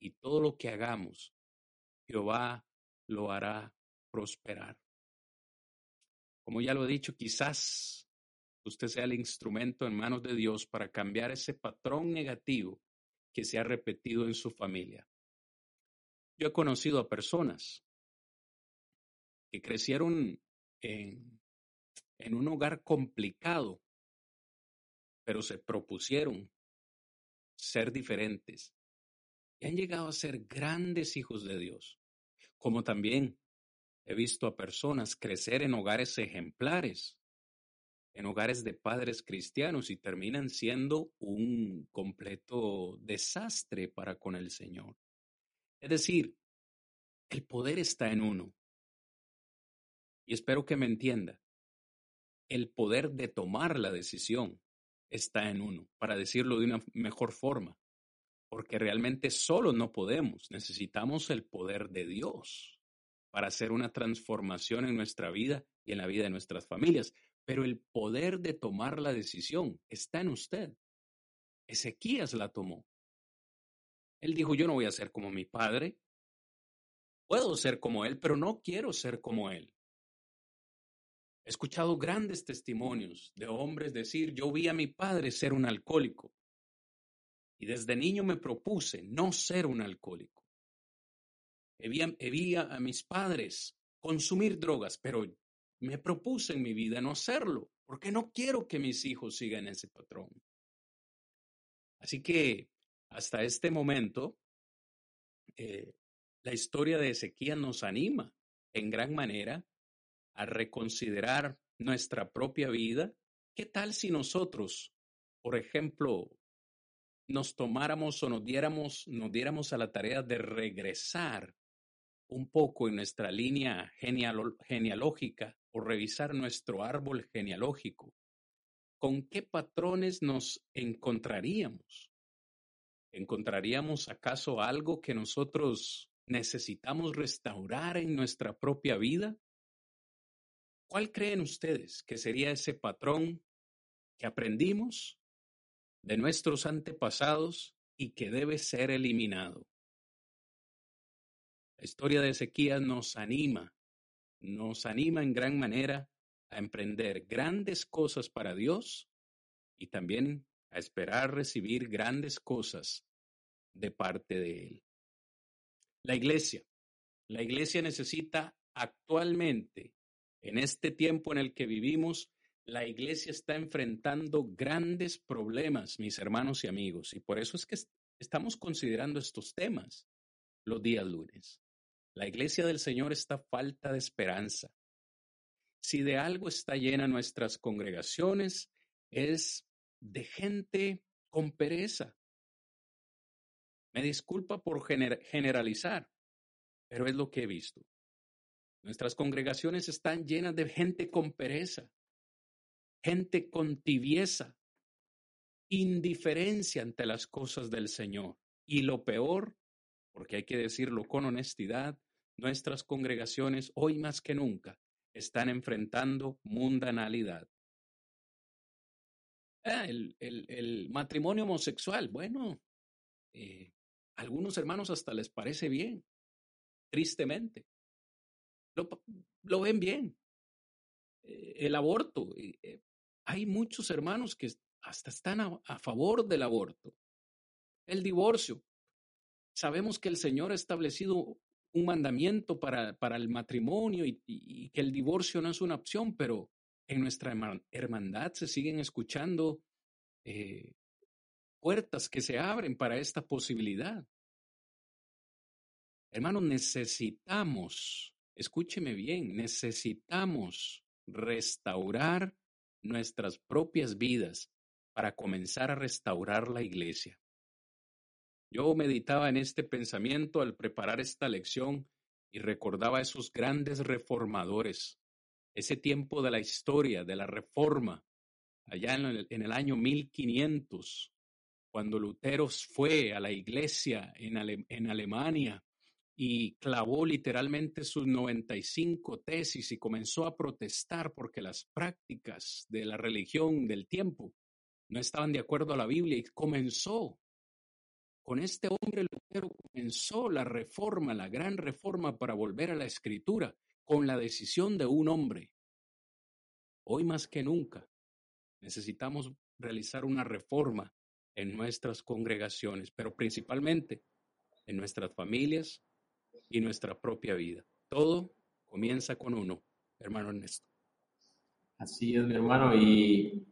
y todo lo que hagamos, Jehová lo hará prosperar. Como ya lo he dicho, quizás usted sea el instrumento en manos de Dios para cambiar ese patrón negativo que se ha repetido en su familia. Yo he conocido a personas que crecieron en, en un hogar complicado, pero se propusieron ser diferentes y han llegado a ser grandes hijos de Dios, como también he visto a personas crecer en hogares ejemplares, en hogares de padres cristianos y terminan siendo un completo desastre para con el Señor. Es decir, el poder está en uno. Y espero que me entienda. El poder de tomar la decisión está en uno, para decirlo de una mejor forma, porque realmente solo no podemos, necesitamos el poder de Dios para hacer una transformación en nuestra vida y en la vida de nuestras familias, pero el poder de tomar la decisión está en usted. Ezequías la tomó. Él dijo, yo no voy a ser como mi padre, puedo ser como él, pero no quiero ser como él. He escuchado grandes testimonios de hombres decir, yo vi a mi padre ser un alcohólico y desde niño me propuse no ser un alcohólico. Vi, a mis padres consumir drogas, pero me propuse en mi vida no hacerlo, porque no quiero que mis hijos sigan ese patrón. Así que hasta este momento, eh, la historia de Ezequiel nos anima en gran manera a reconsiderar nuestra propia vida. ¿Qué tal si nosotros, por ejemplo, nos tomáramos o nos diéramos, nos diéramos a la tarea de regresar un poco en nuestra línea genealógica o revisar nuestro árbol genealógico? ¿Con qué patrones nos encontraríamos? ¿Encontraríamos acaso algo que nosotros necesitamos restaurar en nuestra propia vida? ¿Cuál creen ustedes que sería ese patrón que aprendimos de nuestros antepasados y que debe ser eliminado? La historia de Ezequías nos anima, nos anima en gran manera a emprender grandes cosas para Dios y también a esperar recibir grandes cosas de parte de Él. La iglesia. La iglesia necesita actualmente, en este tiempo en el que vivimos, la iglesia está enfrentando grandes problemas, mis hermanos y amigos, y por eso es que estamos considerando estos temas los días lunes. La iglesia del Señor está falta de esperanza. Si de algo está llena nuestras congregaciones, es de gente con pereza, me disculpa por generalizar, pero es lo que he visto. Nuestras congregaciones están llenas de gente con pereza, gente con tibieza, indiferencia ante las cosas del Señor. Y lo peor, porque hay que decirlo con honestidad, nuestras congregaciones hoy más que nunca están enfrentando mundanalidad. Ah, el, matrimonio homosexual, bueno, eh, algunos hermanos hasta les parece bien, tristemente. Lo, ven bien. Eh, el aborto. Eh, hay muchos hermanos que hasta están a, favor del aborto. El divorcio. Sabemos que el Señor ha establecido un mandamiento para, para el matrimonio y, que el divorcio no es una opción, pero en nuestra hermandad se siguen escuchando eh, puertas que se abren para esta posibilidad. Hermanos, necesitamos, escúcheme bien, necesitamos restaurar nuestras propias vidas para comenzar a restaurar la iglesia. Yo meditaba en este pensamiento al preparar esta lección y recordaba a esos grandes reformadores, ese tiempo de la historia, de la reforma, allá en el, en el año 1500, cuando Lutero fue a la iglesia en, en Alemania y clavó literalmente sus 95 tesis y comenzó a protestar porque las prácticas de la religión del tiempo no estaban de acuerdo a la Biblia y comenzó. Con este hombre Lutero comenzó la reforma, la gran reforma para volver a la escritura, con la decisión de un hombre. Hoy más que nunca necesitamos realizar una reforma en nuestras congregaciones, pero principalmente en nuestras familias y nuestra propia vida. Todo comienza con uno, hermano Ernesto. Así es, mi hermano. Y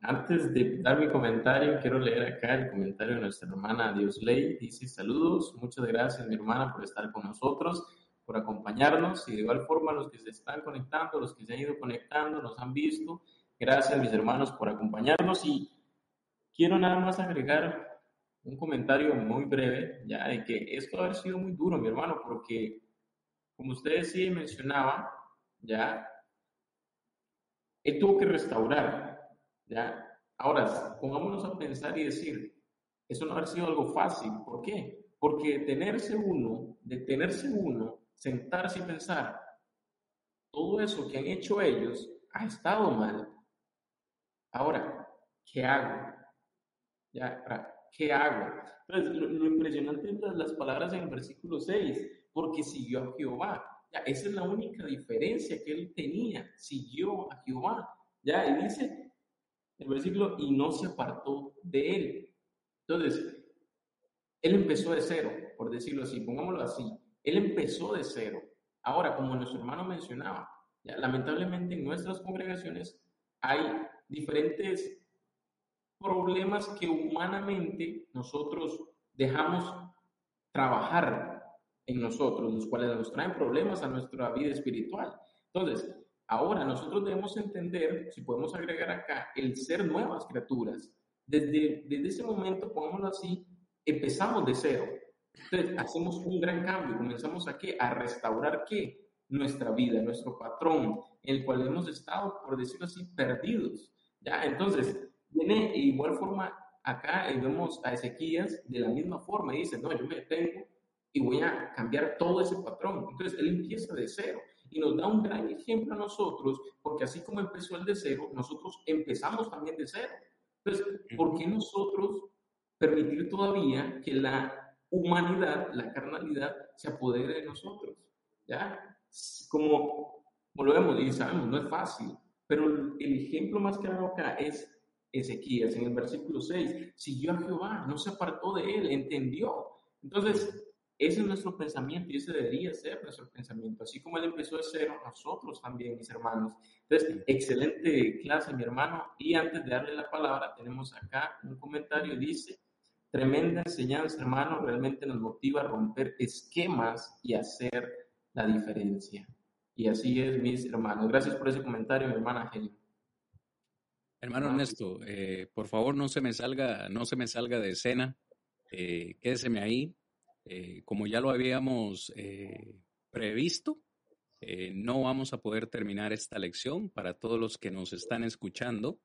antes de dar mi comentario, quiero leer acá el comentario de nuestra hermana Diosley. Dice, saludos, muchas gracias, mi hermana, por estar con nosotros, por acompañarnos y de igual forma los que se están conectando, los que se han ido conectando, nos han visto. Gracias, mis hermanos, por acompañarnos y Quiero nada más agregar un comentario muy breve, ya de que esto ha sido muy duro, mi hermano, porque como usted decía y mencionaba, ya, él tuvo que restaurar, ya. Ahora, pongámonos a pensar y decir, eso no ha sido algo fácil, ¿por qué? Porque detenerse uno, detenerse uno, sentarse y pensar, todo eso que han hecho ellos ha estado mal. Ahora, ¿qué hago? Ya, ¿qué hago? Entonces, lo, impresionante es las palabras en el versículo 6, porque siguió a Jehová. Ya, esa es la única diferencia que él tenía, siguió a Jehová. Ya, y dice el versículo, y no se apartó de él. Entonces, él empezó de cero, por decirlo así, pongámoslo así. Él empezó de cero. Ahora, como nuestro hermano mencionaba, ya, lamentablemente en nuestras congregaciones hay diferentes problemas que humanamente nosotros dejamos trabajar en nosotros, los cuales nos traen problemas a nuestra vida espiritual. Entonces, ahora nosotros debemos entender, si podemos agregar acá, el ser nuevas criaturas. Desde, desde ese momento, pongámoslo así, empezamos de cero. Entonces, hacemos un gran cambio, comenzamos a qué? A restaurar qué? Nuestra vida, nuestro patrón, el cual hemos estado, por decirlo así, perdidos. ¿Ya? Entonces, viene de igual forma acá y vemos a Ezequías de la misma forma y dice, no, yo me detengo y voy a cambiar todo ese patrón. Entonces, él empieza de cero y nos da un gran ejemplo a nosotros, porque así como empezó el de cero, nosotros empezamos también de cero. Entonces, ¿por qué nosotros permitir todavía que la humanidad, la carnalidad, se apodere de nosotros? ¿Ya? Como, como lo vemos y sabemos, no es fácil, pero el ejemplo más claro acá es Ezequías en el versículo 6, siguió a Jehová, no se apartó de él, entendió. Entonces, ese es nuestro pensamiento y ese debería ser nuestro pensamiento. Así como él empezó de cero, nosotros también, mis hermanos. Entonces, excelente clase, mi hermano. Y antes de darle la palabra, tenemos acá un comentario, dice, tremenda enseñanza, hermano, realmente nos motiva a romper esquemas y hacer la diferencia. Y así es, mis hermanos. Gracias por ese comentario, mi hermana Angélica. Hermano Ernesto, eh, por favor no se me salga, no se me salga de escena, eh, quédeseme ahí. Eh, como ya lo habíamos eh, previsto, no vamos a poder terminar esta lección. Para todos los que nos están escuchando,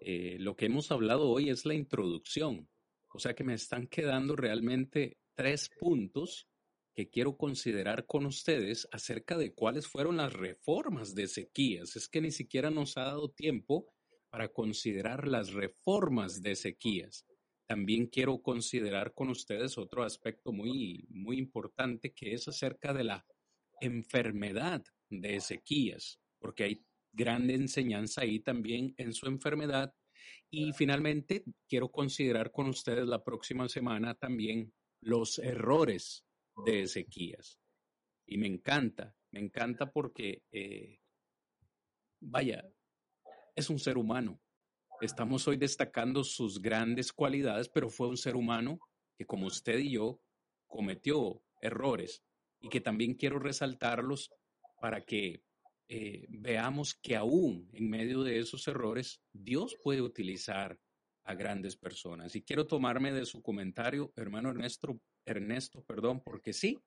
lo que hemos hablado hoy es la introducción. O sea que me están quedando realmente tres puntos que quiero considerar con ustedes acerca de cuáles fueron las reformas de sequías. Es que ni siquiera nos ha dado tiempo para considerar las reformas de Ezequías. También quiero considerar con ustedes otro aspecto muy, muy importante que es acerca de la enfermedad de Ezequías, porque hay gran enseñanza ahí también en su enfermedad. Y finalmente quiero considerar con ustedes la próxima semana también los errores de Ezequías. Y me encanta, me encanta porque, eh, vaya, es un ser humano. Estamos hoy destacando sus grandes cualidades, pero fue un ser humano que como usted y yo cometió errores y que también quiero resaltarlos para que eh, veamos que aún en medio de esos errores Dios puede utilizar a grandes personas. Y quiero tomarme de su comentario, hermano Ernesto, Ernesto, perdón, porque sí,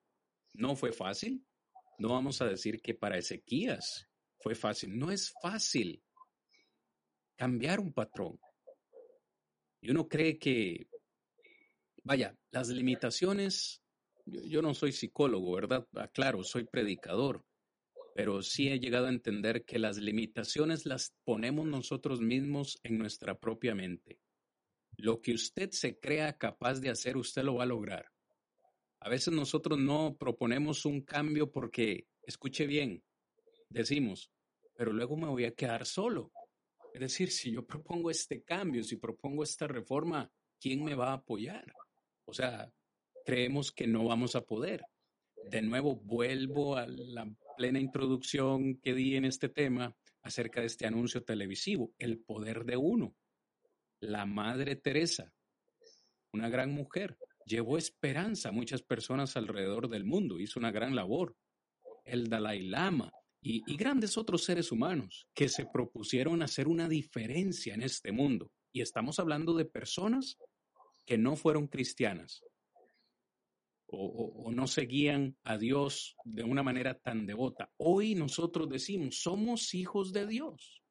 no fue fácil. No vamos a decir que para Ezequías fue fácil. No es fácil cambiar un patrón. Y uno cree que, vaya, las limitaciones, yo, no soy psicólogo, ¿verdad? Claro, soy predicador, pero sí he llegado a entender que las limitaciones las ponemos nosotros mismos en nuestra propia mente. Lo que usted se crea capaz de hacer, usted lo va a lograr. A veces nosotros no proponemos un cambio porque, escuche bien, decimos, pero luego me voy a quedar solo. Es decir, si yo propongo este cambio, si propongo esta reforma, ¿quién me va a apoyar? O sea, creemos que no vamos a poder. De nuevo, vuelvo a la plena introducción que di en este tema acerca de este anuncio televisivo, el poder de uno. La Madre Teresa, una gran mujer, llevó esperanza a muchas personas alrededor del mundo, hizo una gran labor. El Dalai Lama, y, grandes otros seres humanos que se propusieron hacer una diferencia en este mundo. Y estamos hablando de personas que no fueron cristianas o, no seguían a Dios de una manera tan devota. Hoy nosotros decimos, somos hijos de Dios.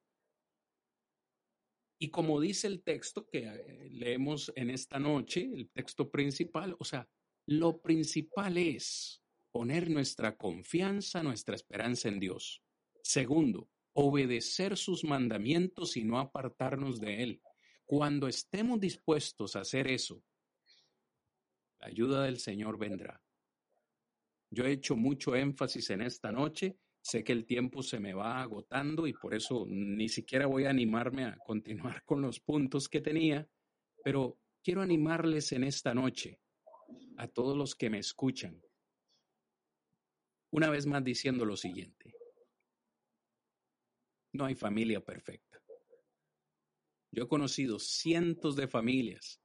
Y como dice el texto que eh, leemos en esta noche, el texto principal, o sea, lo principal es poner nuestra confianza, nuestra esperanza en Dios. Segundo, obedecer sus mandamientos y no apartarnos de Él. Cuando estemos dispuestos a hacer eso, la ayuda del Señor vendrá. Yo he hecho mucho énfasis en esta noche, sé que el tiempo se me va agotando y por eso ni siquiera voy a animarme a continuar con los puntos que tenía, pero quiero animarles en esta noche a todos los que me escuchan una vez más diciendo lo siguiente. No hay familia perfecta. Yo he conocido cientos de familias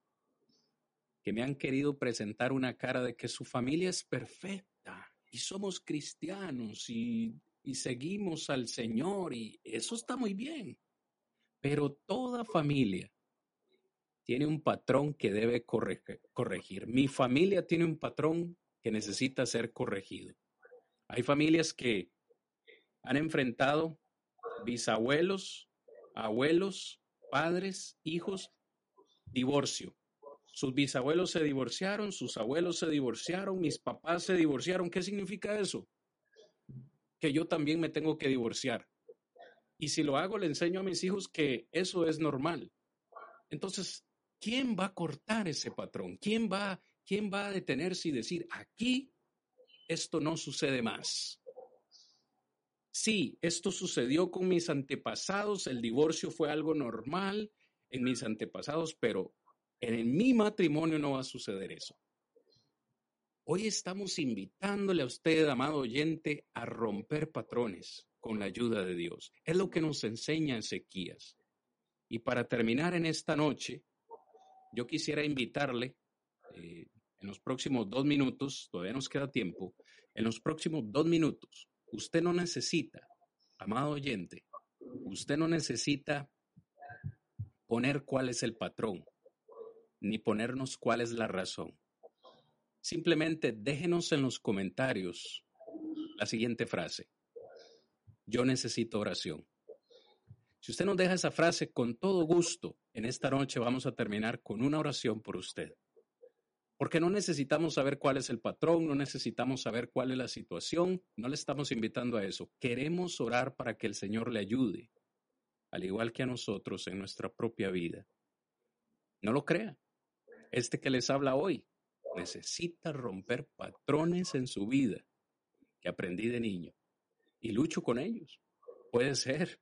que me han querido presentar una cara de que su familia es perfecta y somos cristianos y, seguimos al Señor y eso está muy bien. Pero toda familia tiene un patrón que debe corregir. Mi familia tiene un patrón que necesita ser corregido. Hay familias que han enfrentado bisabuelos, abuelos, padres, hijos, divorcio. Sus bisabuelos se divorciaron, sus abuelos se divorciaron, mis papás se divorciaron. ¿Qué significa eso? Que yo también me tengo que divorciar. Y si lo hago, le enseño a mis hijos que eso es normal. Entonces, ¿quién va a cortar ese patrón? ¿Quién va, quién va a detenerse y decir, aquí esto no sucede más? Sí, esto sucedió con mis antepasados, el divorcio fue algo normal en mis antepasados, pero en mi matrimonio no va a suceder eso. Hoy estamos invitándole a usted, amado oyente, a romper patrones con la ayuda de Dios. Es lo que nos enseña Ezequías. Y para terminar en esta noche, yo quisiera invitarle, eh, en los próximos dos minutos, todavía nos queda tiempo, en los próximos dos minutos, Usted no necesita, amado oyente, usted no necesita poner cuál es el patrón, ni ponernos cuál es la razón. Simplemente déjenos en los comentarios la siguiente frase. Yo necesito oración. Si usted nos deja esa frase con todo gusto, en esta noche vamos a terminar con una oración por usted. Porque no necesitamos saber cuál es el patrón, no necesitamos saber cuál es la situación, no le estamos invitando a eso. Queremos orar para que el Señor le ayude, al igual que a nosotros en nuestra propia vida. No lo crea. Este que les habla hoy necesita romper patrones en su vida que aprendí de niño y lucho con ellos. Puede ser,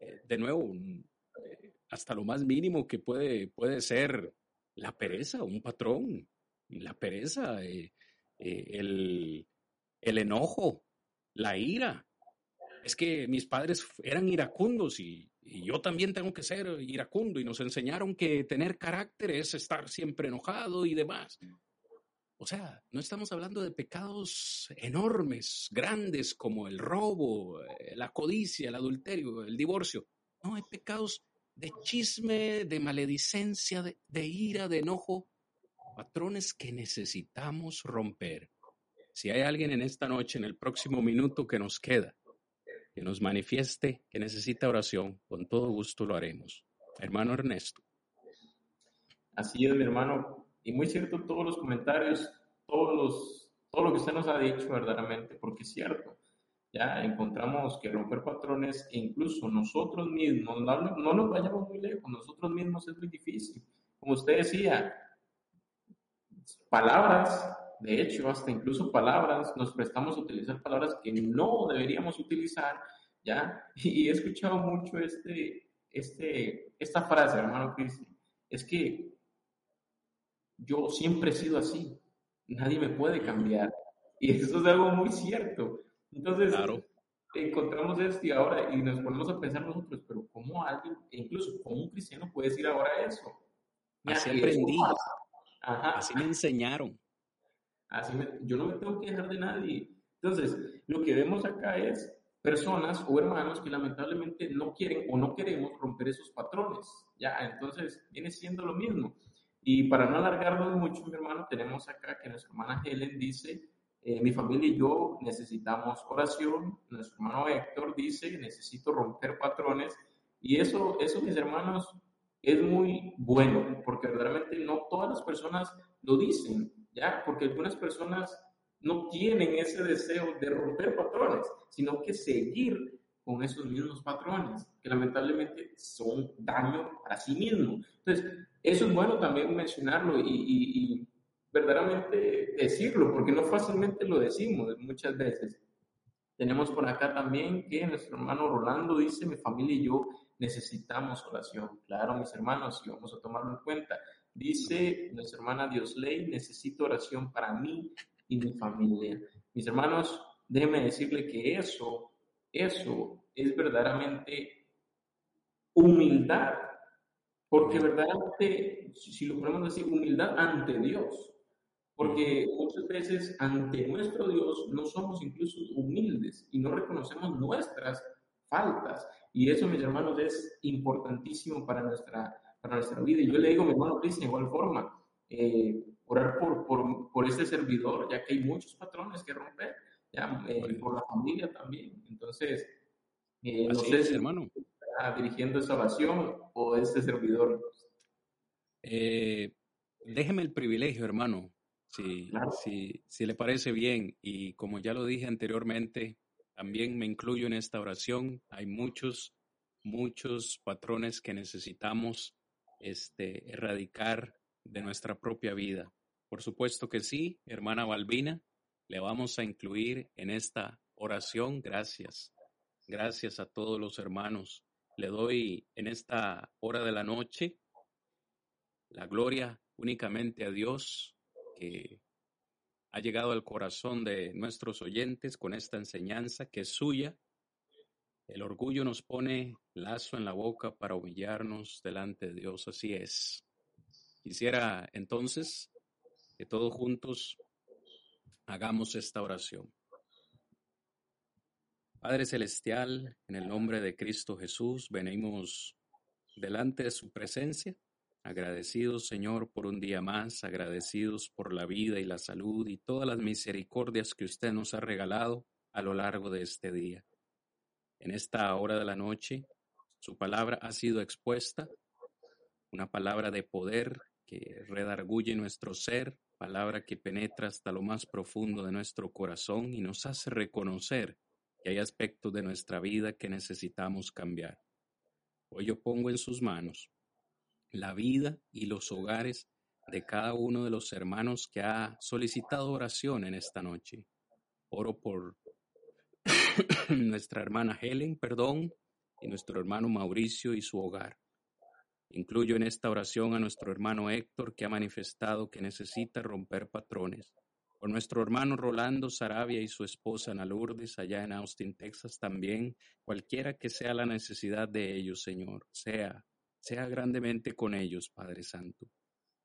eh, de nuevo, eh, hasta lo más mínimo que puede, puede ser la pereza, un patrón, la pereza, eh, eh, el, el enojo, la ira. Es que mis padres eran iracundos y, yo también tengo que ser iracundo y nos enseñaron que tener carácter es estar siempre enojado y demás. O sea, no estamos hablando de pecados enormes, grandes como el robo, eh, la codicia, el adulterio, el divorcio. No, hay pecados de chisme, de maledicencia, de ira, de enojo, patrones que necesitamos romper. Si hay alguien en esta noche, en el próximo minuto que nos queda, que nos manifieste que necesita oración, con todo gusto lo haremos. Hermano Ernesto. Así es, mi hermano. Y muy cierto todos los comentarios, todos los, todo lo que usted nos ha dicho verdaderamente, porque es cierto. Ya encontramos que romper patrones, e incluso nosotros mismos, no, no nos vayamos muy lejos, nosotros mismos es muy difícil. Como usted decía, palabras, de hecho, hasta incluso palabras, nos prestamos a utilizar palabras que no deberíamos utilizar, ¿ya? Y he escuchado mucho este, este, esta frase, hermano Cristian, es que yo siempre he sido así, nadie me puede cambiar. Y eso es algo muy cierto. Entonces, encontramos esto y ahora, y nos ponemos a pensar nosotros, pero ¿cómo alguien, incluso como un cristiano puede decir ahora eso? Así aprendí. Así me enseñaron. Así yo no me tengo que dejar de nadie. Entonces, lo que vemos acá es personas o hermanos que lamentablemente no quieren o no queremos romper esos patrones. Ya, entonces viene siendo lo mismo. Y para no alargarnos mucho, mi hermano, tenemos acá que nuestra hermana Helen dice, eh, mi familia y yo necesitamos oración. Nuestro hermano Héctor dice, necesito romper patrones. Y eso, eso mis hermanos, es muy bueno, porque verdaderamente no todas las personas lo dicen, ¿ya? Porque algunas personas no tienen ese deseo de romper patrones, sino que seguir con esos mismos patrones, que lamentablemente son daño a sí mismo. Entonces, eso es bueno también mencionarlo y, y verdaderamente decirlo, porque no fácilmente lo decimos muchas veces. Tenemos por acá también que nuestro hermano Rolando dice, mi familia y yo necesitamos oración. Claro, mis hermanos, y vamos a tomarlo en cuenta. Dice nuestra hermana Diosley, necesito oración para mí y mi familia. Mis hermanos, déjenme decirle que eso, eso es verdaderamente humildad, Porque verdaderamente, si lo podemos decir, humildad ante Dios. Porque muchas veces ante nuestro Dios no somos incluso humildes y no reconocemos nuestras faltas. Y eso, mis hermanos, es importantísimo para nuestra, para nuestra vida. Y yo le digo a mi hermano Cristian, igual forma, eh, orar por, por, por, este servidor, ya que hay muchos patrones que romper, ya, eh, por la familia también. Entonces, eh, no sé si hermano. está dirigiendo esa oración o este servidor. déjeme el privilegio, hermano, si, si, si le parece bien. Y como ya lo dije anteriormente, también me incluyo en esta oración. Hay muchos, muchos patrones que necesitamos este, erradicar de nuestra propia vida. Por supuesto que sí, hermana Balbina, le vamos a incluir en esta oración. Gracias. Gracias a todos los hermanos. Le doy en esta hora de la noche la gloria únicamente a Dios que ha llegado al corazón de nuestros oyentes con esta enseñanza que es suya. El orgullo nos pone lazo en la boca para humillarnos delante de Dios. Así es. Quisiera entonces que todos juntos hagamos esta oración. Padre Celestial, en el nombre de Cristo Jesús, venimos delante de su presencia, agradecidos Señor por un día más, agradecidos por la vida y la salud y todas las misericordias que usted nos ha regalado a lo largo de este día. En esta hora de la noche, su palabra ha sido expuesta, una palabra de poder, que redarguye nuestro ser, palabra que penetra hasta lo más profundo de nuestro corazón y nos hace reconocer que hay aspectos de nuestra vida que necesitamos cambiar. Hoy yo pongo en sus manos la vida y los hogares de cada uno de los hermanos que ha solicitado oración en esta noche. Oro por nuestra hermana Helen, perdón, y nuestro hermano Mauricio y su hogar. Incluyo en esta oración a nuestro hermano Héctor, que ha manifestado que necesita romper patrones. Por nuestro hermano Rolando Sarabia y su esposa Ana Lourdes, allá en Austin, Texas, también, cualquiera que sea la necesidad de ellos, Señor, sea, sea grandemente con ellos, Padre Santo.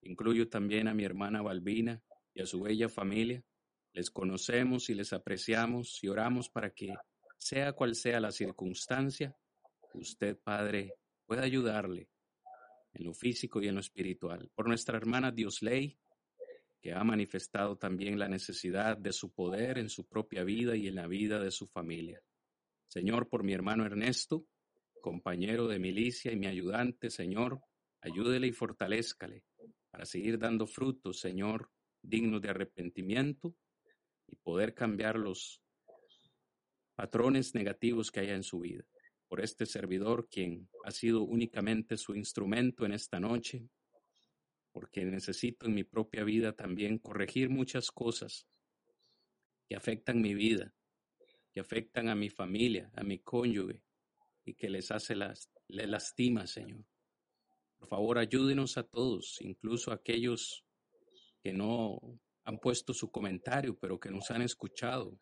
Incluyo también a mi hermana Balbina y a su bella familia. Les conocemos y les apreciamos y oramos para que, sea cual sea la circunstancia, usted, Padre, pueda ayudarle en lo físico y en lo espiritual. Por nuestra hermana Diosley, que ha manifestado también la necesidad de su poder en su propia vida y en la vida de su familia. Señor, por mi hermano Ernesto, compañero de milicia y mi ayudante, Señor, ayúdele y fortalezcale para seguir dando frutos, Señor, dignos de arrepentimiento y poder cambiar los patrones negativos que haya en su vida. Por este servidor, quien ha sido únicamente su instrumento en esta noche, porque necesito en mi propia vida también corregir muchas cosas que afectan mi vida, que afectan a mi familia, a mi cónyuge que les hace las, le lastima, Señor. Por favor, ayúdenos a todos, incluso a aquellos que no han puesto su comentario, pero que nos han escuchado,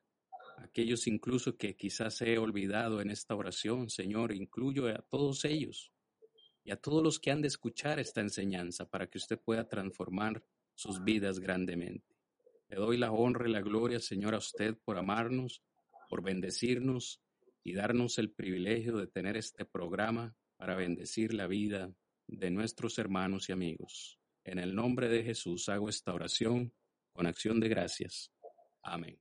aquellos incluso que quizás he olvidado en esta oración, Señor, incluyo a todos ellos y a todos los que han de escuchar esta enseñanza para que usted pueda transformar sus vidas grandemente. Le doy la honra y la gloria, Señor, a usted por amarnos, por bendecirnos y darnos el privilegio de tener este programa para bendecir la vida de nuestros hermanos y amigos. En el nombre de Jesús hago esta oración con acción de gracias. Amén.